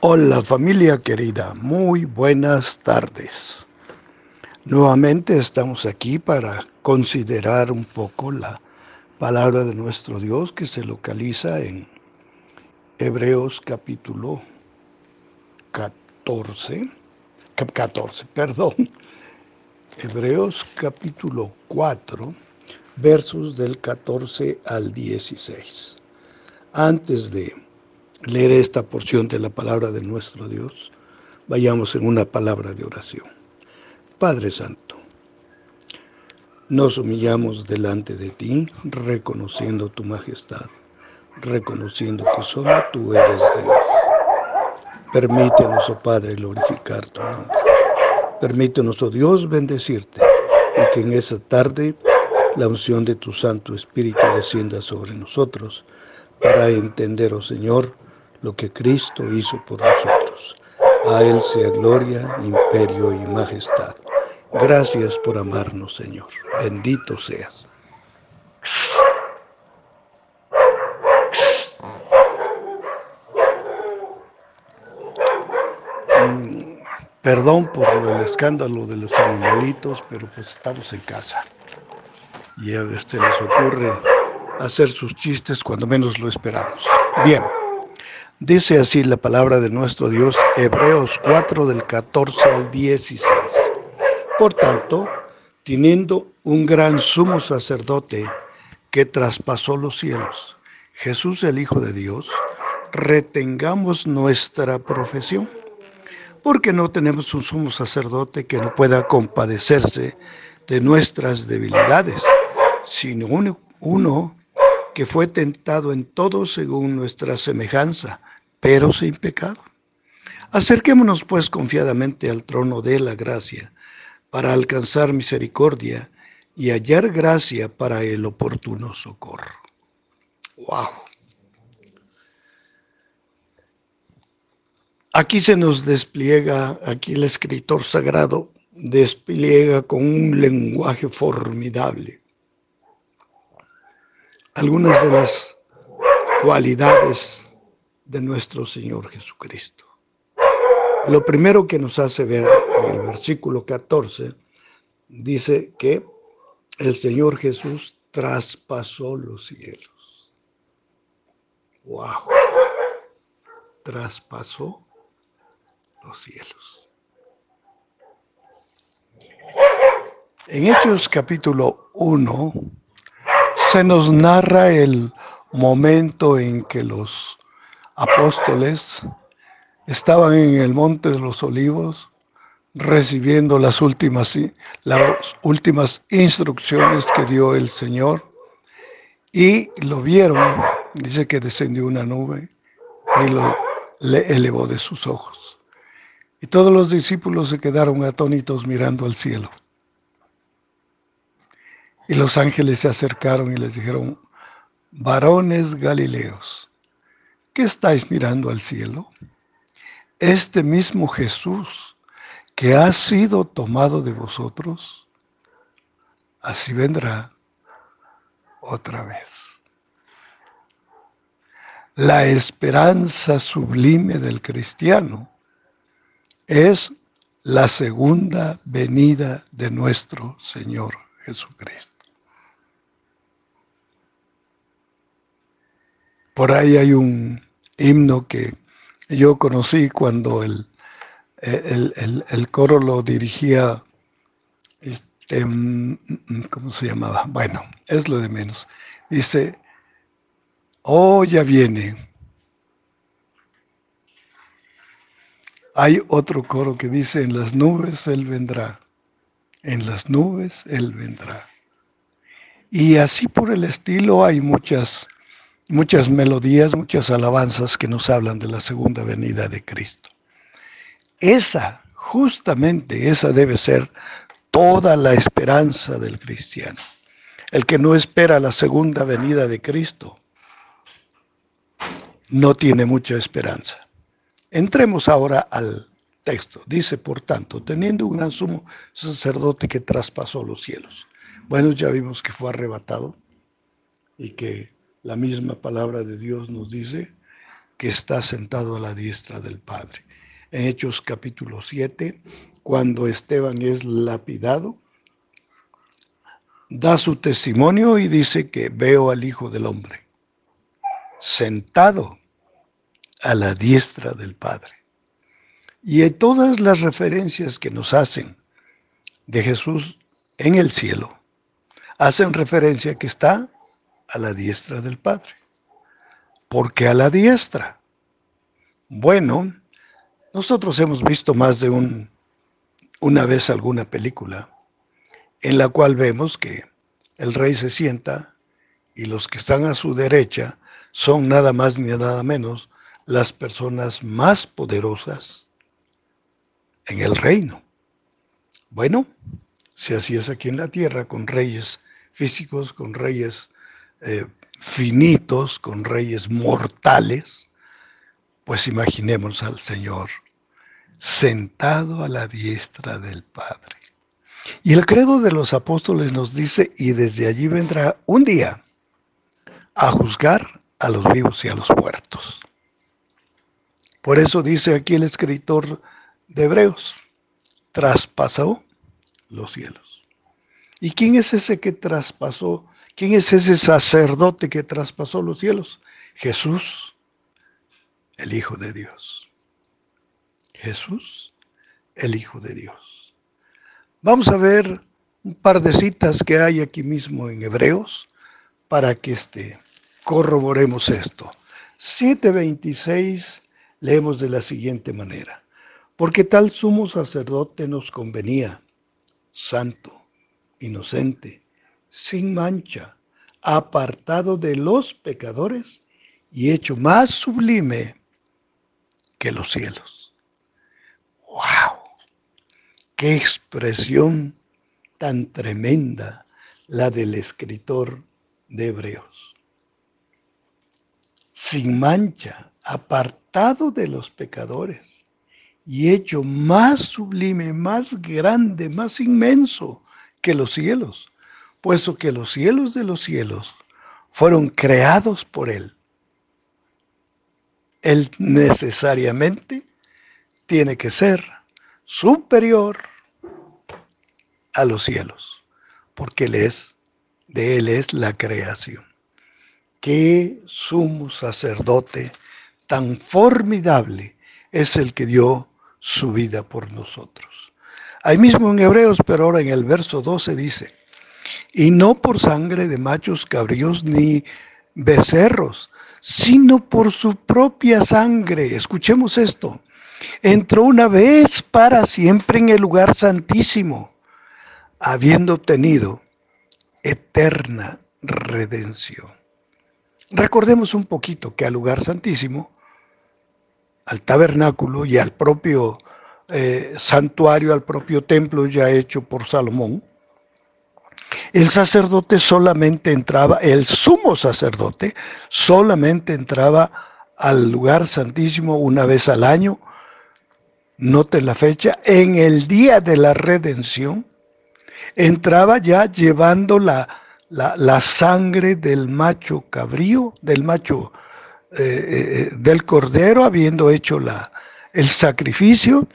Hola familia querida, muy buenas tardes. Nuevamente estamos aquí para considerar un poco la palabra de nuestro Dios que se localiza en Hebreos capítulo 14, 14, perdón, Hebreos capítulo 4, versos del 14 al 16. Antes de leer esta porción de la palabra de nuestro Dios, vayamos en una palabra de oración. Padre Santo, nos humillamos delante de ti, reconociendo tu majestad, reconociendo que solo tú eres Dios. Permítenos, oh Padre, glorificar tu nombre. Permítenos, oh Dios, bendecirte y que en esa tarde la unción de tu Santo Espíritu descienda sobre nosotros para entender, oh Señor, lo que Cristo hizo por nosotros. A Él sea gloria, imperio y majestad. Gracias por amarnos, Señor. Bendito seas. Mm, perdón por el escándalo de los animalitos, pero pues estamos en casa. Y a este les ocurre hacer sus chistes cuando menos lo esperamos. Bien. Dice así la palabra de nuestro Dios, Hebreos 4 del 14 al 16. Por tanto, teniendo un gran sumo sacerdote que traspasó los cielos, Jesús el Hijo de Dios, retengamos nuestra profesión, porque no tenemos un sumo sacerdote que no pueda compadecerse de nuestras debilidades, sino uno, uno que fue tentado en todo según nuestra semejanza pero sin pecado. Acerquémonos pues confiadamente al trono de la gracia para alcanzar misericordia y hallar gracia para el oportuno socorro. ¡Wow! Aquí se nos despliega, aquí el escritor sagrado despliega con un lenguaje formidable algunas de las cualidades de nuestro Señor Jesucristo. Lo primero que nos hace ver en el versículo 14 dice que el Señor Jesús traspasó los cielos. ¡Wow! Traspasó los cielos. En Hechos capítulo 1 se nos narra el momento en que los apóstoles estaban en el monte de los olivos recibiendo las últimas, las últimas instrucciones que dio el Señor y lo vieron, dice que descendió una nube y lo le elevó de sus ojos. Y todos los discípulos se quedaron atónitos mirando al cielo. Y los ángeles se acercaron y les dijeron, varones galileos, qué estáis mirando al cielo? Este mismo Jesús que ha sido tomado de vosotros, así vendrá otra vez. La esperanza sublime del cristiano es la segunda venida de nuestro Señor Jesucristo. Por ahí hay un himno que yo conocí cuando el, el, coro lo dirigía, este, mm, mm, ¿cómo se llamaba? Bueno, es lo de menos. Dice, oh, ya viene. Hay otro coro que dice, en las nubes Él vendrá, en las nubes Él vendrá. Y así por el estilo hay muchas muchas melodías, muchas alabanzas que nos hablan de la segunda venida de Cristo. Esa, justamente esa debe ser toda la esperanza del cristiano. El que no espera la segunda venida de Cristo no tiene mucha esperanza. Entremos ahora al texto. Dice, por tanto, teniendo un gran sumo sacerdote que traspasó los cielos. Bueno, ya vimos que fue arrebatado y que la misma palabra de Dios nos dice que está sentado a la diestra del Padre. En Hechos capítulo 7, cuando Esteban es lapidado, da su testimonio y dice que veo al Hijo del Hombre sentado a la diestra del Padre. Y en todas las referencias que nos hacen de Jesús en el cielo, hacen referencia que está a la diestra del Padre. ¿Por qué a la diestra? Bueno, nosotros hemos visto más de un, una vez alguna película en la cual vemos que el rey se sienta y los que están a su derecha son nada más ni nada menos las personas más poderosas en el reino. Bueno, si así es aquí en la tierra, con reyes físicos, con reyes eh, finitos, con reyes mortales, pues imaginemos al Señor sentado a la diestra del Padre. Y el credo de los apóstoles nos dice, y desde allí vendrá un día a juzgar a los vivos y a los muertos. Por eso dice aquí el escritor de Hebreos, traspasó los cielos. ¿Y quién es ese que traspasó? ¿Quién es ese sacerdote que traspasó los cielos? Jesús, el Hijo de Dios. Jesús, el Hijo de Dios. Vamos a ver un par de citas que hay aquí mismo en Hebreos para que este, corroboremos esto. 7.26 leemos de la siguiente manera. Porque tal sumo sacerdote nos convenía, santo, inocente, sin mancha, apartado de los pecadores y hecho más sublime que los cielos. ¡Wow! ¡Qué expresión tan tremenda la del escritor de Hebreos! Sin mancha, apartado de los pecadores y hecho más sublime, más grande, más inmenso que los cielos, puesto que los cielos de los cielos fueron creados por Él. Él necesariamente tiene que ser superior a los cielos, porque Él es, de Él es la creación. Qué sumo sacerdote tan formidable es el que dio su vida por nosotros. Ahí mismo en Hebreos, pero ahora en el verso 12 dice, y no por sangre de machos cabríos ni becerros, sino por su propia sangre. Escuchemos esto. Entró una vez para siempre en el lugar santísimo, habiendo tenido eterna redención. Recordemos un poquito que al lugar santísimo, al tabernáculo y al propio eh, santuario, al propio templo ya hecho por Salomón, el sacerdote solamente entraba, el sumo sacerdote solamente entraba al lugar santísimo una vez al año, noten la fecha, en el día de la redención, entraba ya llevando la, la, sangre del macho cabrío, del macho eh, eh, del cordero, habiendo hecho la, el sacrificio,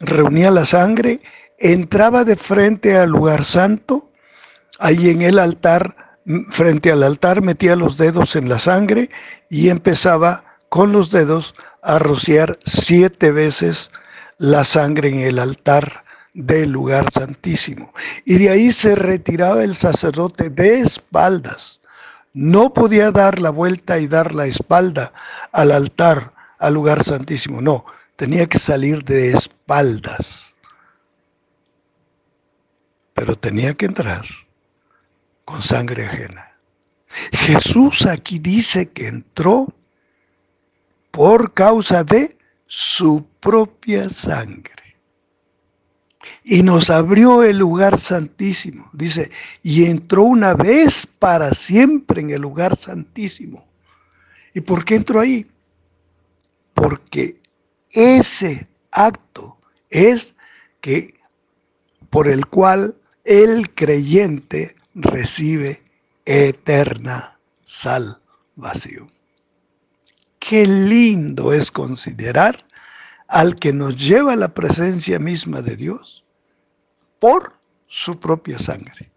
reunía la sangre, entraba de frente al lugar santo, ahí en el altar, frente al altar, metía los dedos en la sangre y empezaba con los dedos a rociar siete veces la sangre en el altar del lugar santísimo. Y de ahí se retiraba el sacerdote de espaldas. No podía dar la vuelta y dar la espalda al altar, al lugar santísimo. No, tenía que salir de espaldas. Pero tenía que entrar con sangre ajena. Jesús aquí dice que entró por causa de su propia sangre y nos abrió el lugar santísimo. Dice, y entró una vez para siempre en el lugar santísimo. ¿Y por qué entró ahí? Porque ese acto es que por el cual el creyente recibe eterna salvación. qué lindo es considerar al que nos lleva a la presencia misma de Dios por su propia sangre.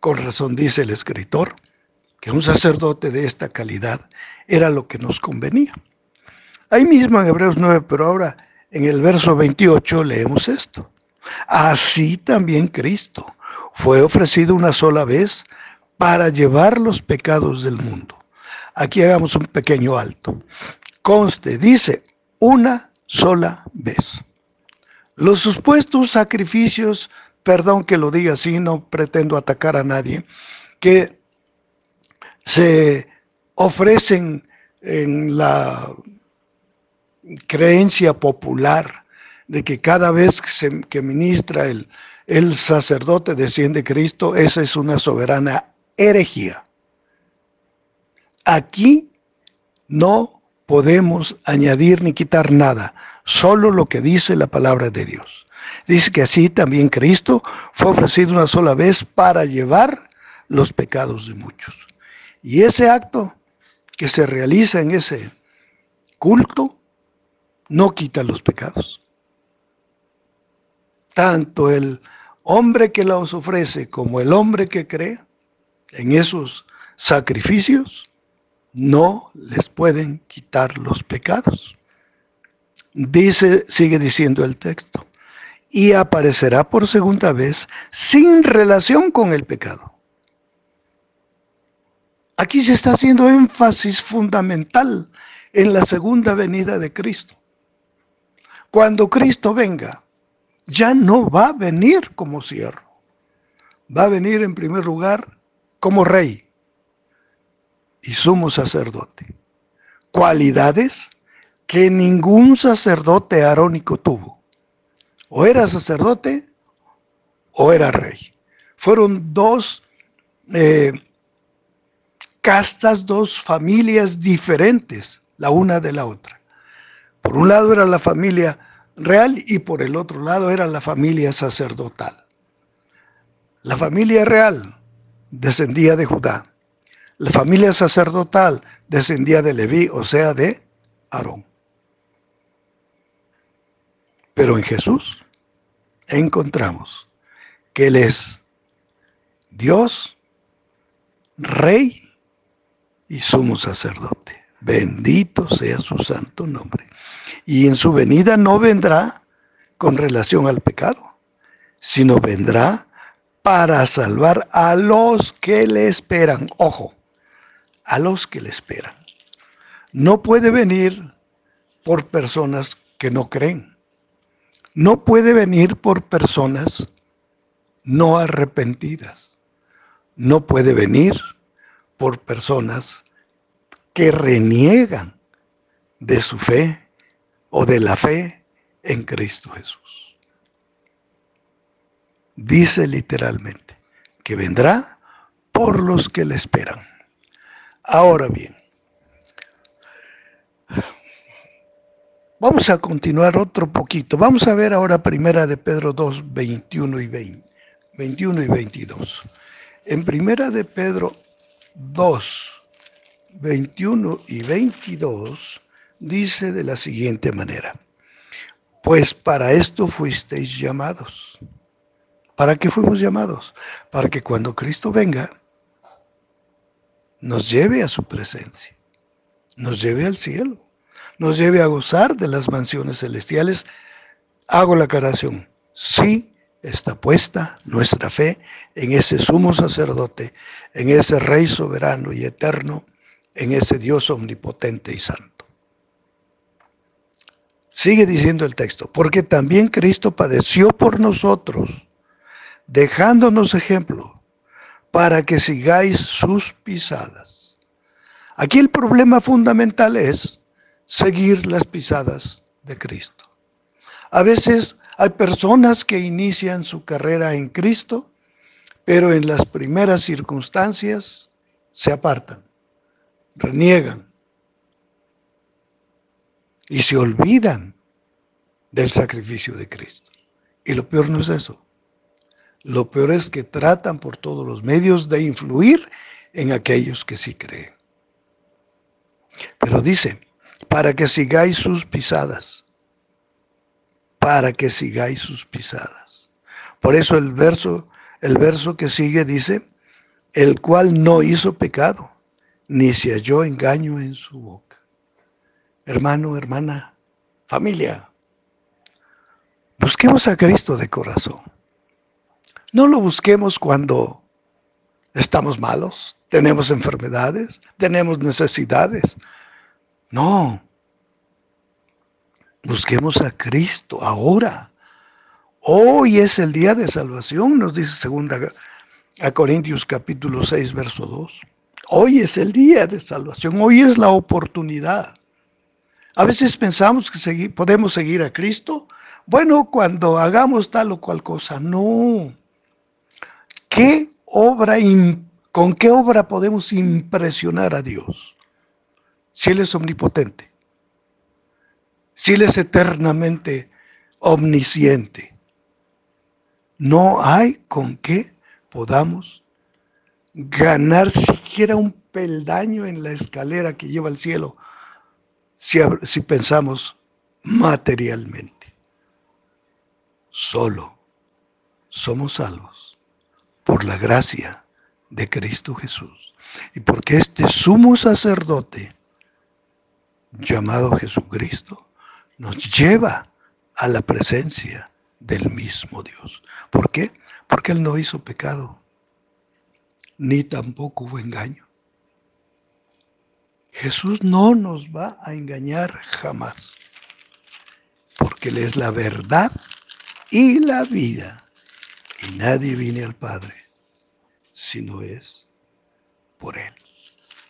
Con razón dice el escritor que un sacerdote de esta calidad era lo que nos convenía. Ahí mismo en Hebreos 9, pero ahora en el verso 28 leemos esto. Así también Cristo fue ofrecido una sola vez para llevar los pecados del mundo. Aquí hagamos un pequeño alto. Conste, dice, una sola vez. Los supuestos sacrificios, perdón que lo diga así, no pretendo atacar a nadie, que se ofrecen en la creencia popular de que cada vez que, que ministra el, el sacerdote desciende Cristo, esa es una soberana herejía. Aquí no podemos añadir ni quitar nada, solo lo que dice la palabra de Dios. Dice que así también Cristo fue ofrecido una sola vez para llevar los pecados de muchos. Y ese acto que se realiza en ese culto no quita los pecados. Tanto el hombre que los ofrece como el hombre que cree en esos sacrificios no les pueden quitar los pecados. Dice, sigue diciendo el texto, y aparecerá por segunda vez sin relación con el pecado. Aquí se está haciendo énfasis fundamental en la segunda venida de Cristo. Cuando Cristo venga, ya no va a venir como siervo. Va a venir en primer lugar como rey y sumo sacerdote. Cualidades que ningún sacerdote arónico tuvo. O era sacerdote o era rey. Fueron dos eh, castas, dos familias diferentes, la una de la otra. Por un lado era la familia real y por el otro lado era la familia sacerdotal. La familia real descendía de Judá. La familia sacerdotal descendía de Leví, o sea, de Aarón. Pero en Jesús encontramos que Él es Dios, Rey y sumo sacerdote. Bendito sea su santo nombre. Y en su venida no vendrá con relación al pecado, sino vendrá para salvar a los que le esperan. Ojo, a los que le esperan. No puede venir por personas que no creen. No puede venir por personas no arrepentidas. No puede venir por personas que reniegan de su fe o de la fe en Cristo Jesús. Dice literalmente que vendrá por los que le esperan. Ahora bien, vamos a continuar otro poquito. Vamos a ver ahora primera de Pedro 2, 21 y 20, 21 y 22. En primera de Pedro 2, 21 y 22 dice de la siguiente manera, pues para esto fuisteis llamados. ¿Para qué fuimos llamados? Para que cuando Cristo venga, nos lleve a su presencia, nos lleve al cielo, nos lleve a gozar de las mansiones celestiales. Hago la aclaración, sí está puesta nuestra fe en ese sumo sacerdote, en ese Rey soberano y eterno, en ese Dios omnipotente y santo. Sigue diciendo el texto, porque también Cristo padeció por nosotros, dejándonos ejemplo, para que sigáis sus pisadas. Aquí el problema fundamental es seguir las pisadas de Cristo. A veces hay personas que inician su carrera en Cristo, pero en las primeras circunstancias se apartan, reniegan, y se olvidan del sacrificio de Cristo. Y lo peor no es eso. Lo peor es que tratan por todos los medios de influir en aquellos que sí creen. Pero dice, para que sigáis sus pisadas, para que sigáis sus pisadas. Por eso el verso, el verso que sigue dice, el cual no hizo pecado, ni se halló engaño en su boca. Hermano, hermana, familia, busquemos a Cristo de corazón. No lo busquemos cuando estamos malos, tenemos enfermedades, tenemos necesidades. No. Busquemos a Cristo ahora. Hoy es el día de salvación, nos dice segunda a Corintios capítulo 6, verso 2. Hoy es el día de salvación, hoy es la oportunidad. A veces pensamos que podemos seguir a Cristo, bueno, cuando hagamos tal o cual cosa. No. ¿Qué obra, con qué obra podemos impresionar a Dios? Si Él es omnipotente, si Él es eternamente omnisciente, no hay con qué podamos ganar siquiera un peldaño en la escalera que lleva al cielo si, pensamos materialmente. Solo somos salvos por la gracia de Cristo Jesús. Y porque este sumo sacerdote, llamado Jesucristo, nos lleva a la presencia del mismo Dios. ¿Por qué? Porque Él no hizo pecado, ni tampoco hubo engaño. Jesús no nos va a engañar jamás, porque Él es la verdad y la vida, y nadie viene al Padre si no es por Él.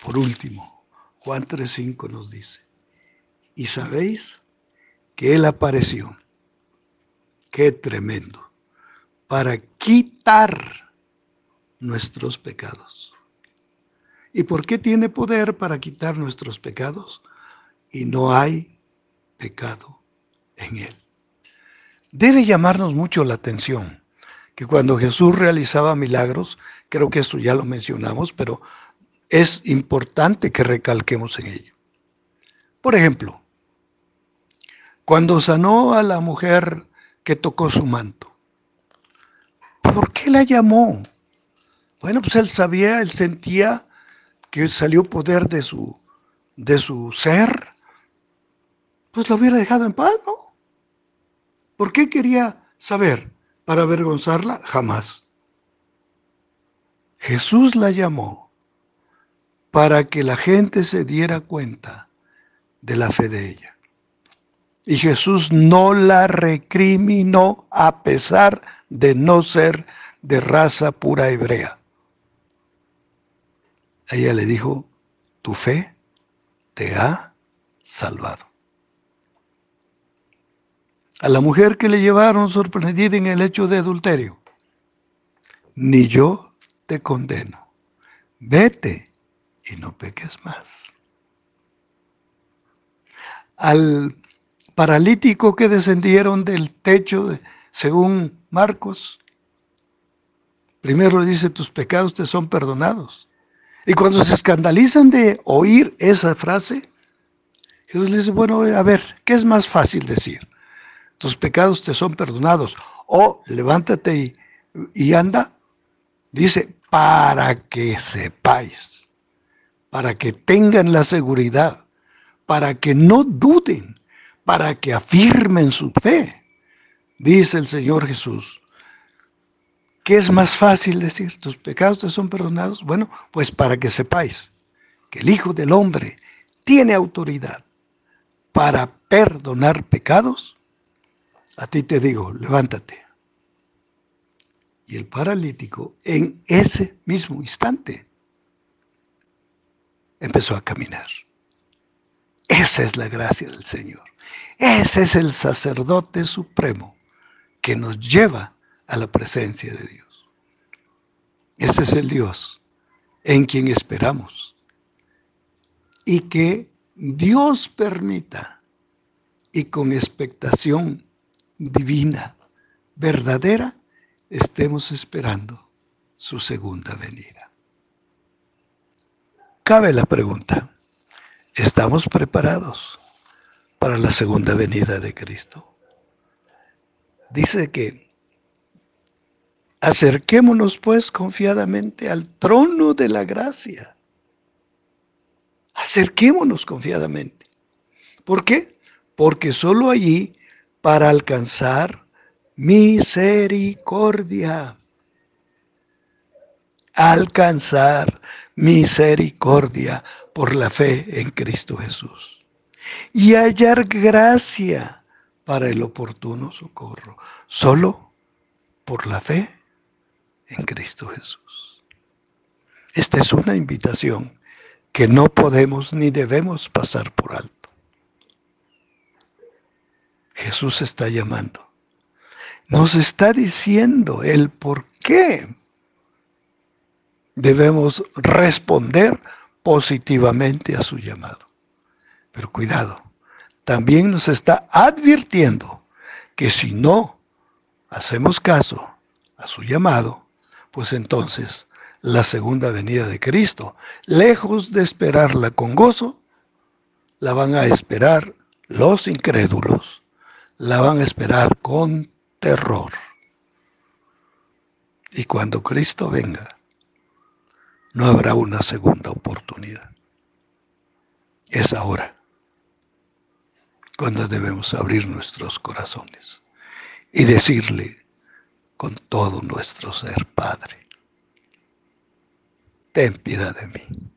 Por último, Juan 3.5 nos dice, y sabéis que Él apareció, qué tremendo, para quitar nuestros pecados. ¿Y por qué tiene poder para quitar nuestros pecados? Y no hay pecado en él. Debe llamarnos mucho la atención que cuando Jesús realizaba milagros, creo que esto ya lo mencionamos, pero es importante que recalquemos en ello. Por ejemplo, cuando sanó a la mujer que tocó su manto, ¿por qué la llamó? Bueno, pues él sabía, él sentía que salió poder de su, de su ser, pues lo hubiera dejado en paz, ¿no? ¿Por qué quería saber? ¿Para avergonzarla? Jamás. Jesús la llamó para que la gente se diera cuenta de la fe de ella. Y Jesús no la recriminó a pesar de no ser de raza pura hebrea ella le dijo, tu fe te ha salvado. A la mujer que le llevaron sorprendida en el hecho de adulterio, ni yo te condeno. Vete y no peques más. Al paralítico que descendieron del techo, según Marcos, primero le dice, tus pecados te son perdonados. Y cuando se escandalizan de oír esa frase, Jesús les dice, bueno, a ver, ¿qué es más fácil decir? Tus pecados te son perdonados. O levántate y anda. Dice, para que sepáis, para que tengan la seguridad, para que no duden, para que afirmen su fe. Dice el Señor Jesús, ¿Qué es más fácil decir? ¿Tus pecados te son perdonados? Bueno, pues para que sepáis que el Hijo del Hombre tiene autoridad para perdonar pecados, a ti te digo, levántate. Y el paralítico en ese mismo instante empezó a caminar. Esa es la gracia del Señor. Ese es el sacerdote supremo que nos lleva a la presencia de Dios. Ese es el Dios en quien esperamos. Y que Dios permita y con expectación divina, verdadera, estemos esperando su segunda venida. Cabe la pregunta, ¿estamos preparados? para la segunda venida de Cristo. Dice que acerquémonos pues confiadamente al trono de la gracia. Acerquémonos confiadamente. ¿Por qué? Porque solo allí para alcanzar misericordia. Alcanzar misericordia por la fe en Cristo Jesús. Y hallar gracia para el oportuno socorro. Solo por la fe en Cristo Jesús. Esta es una invitación que no podemos ni debemos pasar por alto. Jesús está llamando. Nos está diciendo el por qué debemos responder positivamente a su llamado. Pero cuidado, también nos está advirtiendo que si no hacemos caso a su llamado, pues entonces la segunda venida de Cristo, lejos de esperarla con gozo, la van a esperar los incrédulos la van a esperar con terror. Y cuando Cristo venga, no habrá una segunda oportunidad. Es ahora cuando debemos abrir nuestros corazones y decirle con todo nuestro ser, Padre, ten piedad de mí,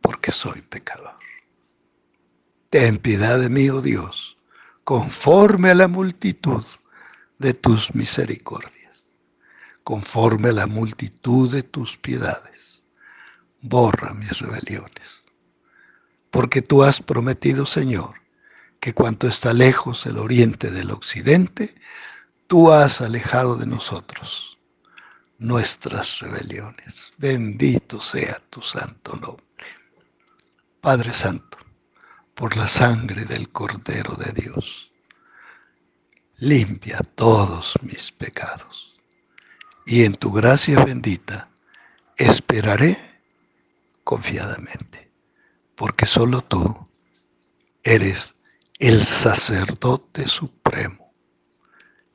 porque soy pecador. Ten piedad de mí, oh Dios, conforme a la multitud de tus misericordias, conforme a la multitud de tus piedades. Borra mis rebeliones. Porque tú has prometido, Señor, que cuanto está lejos el oriente del occidente, tú has alejado de nosotros nuestras rebeliones. Bendito sea tu santo nombre. Padre Santo, por la sangre del Cordero de Dios. Limpia todos mis pecados. Y en tu gracia bendita esperaré confiadamente, porque solo tú eres el sacerdote supremo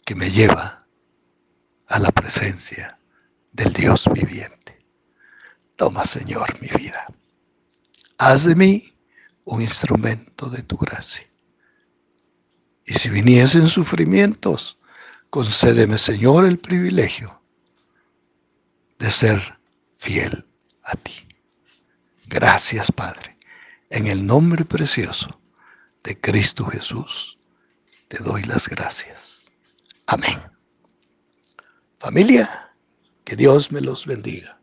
que me lleva a la presencia del Dios viviente. Toma, Señor, mi vida. Haz de mí un instrumento de tu gracia. Y si viniesen sufrimientos, concédeme, Señor, el privilegio de ser fiel a ti. Gracias, Padre. En el nombre precioso de Cristo Jesús, te doy las gracias. Amén. Familia, que Dios me los bendiga.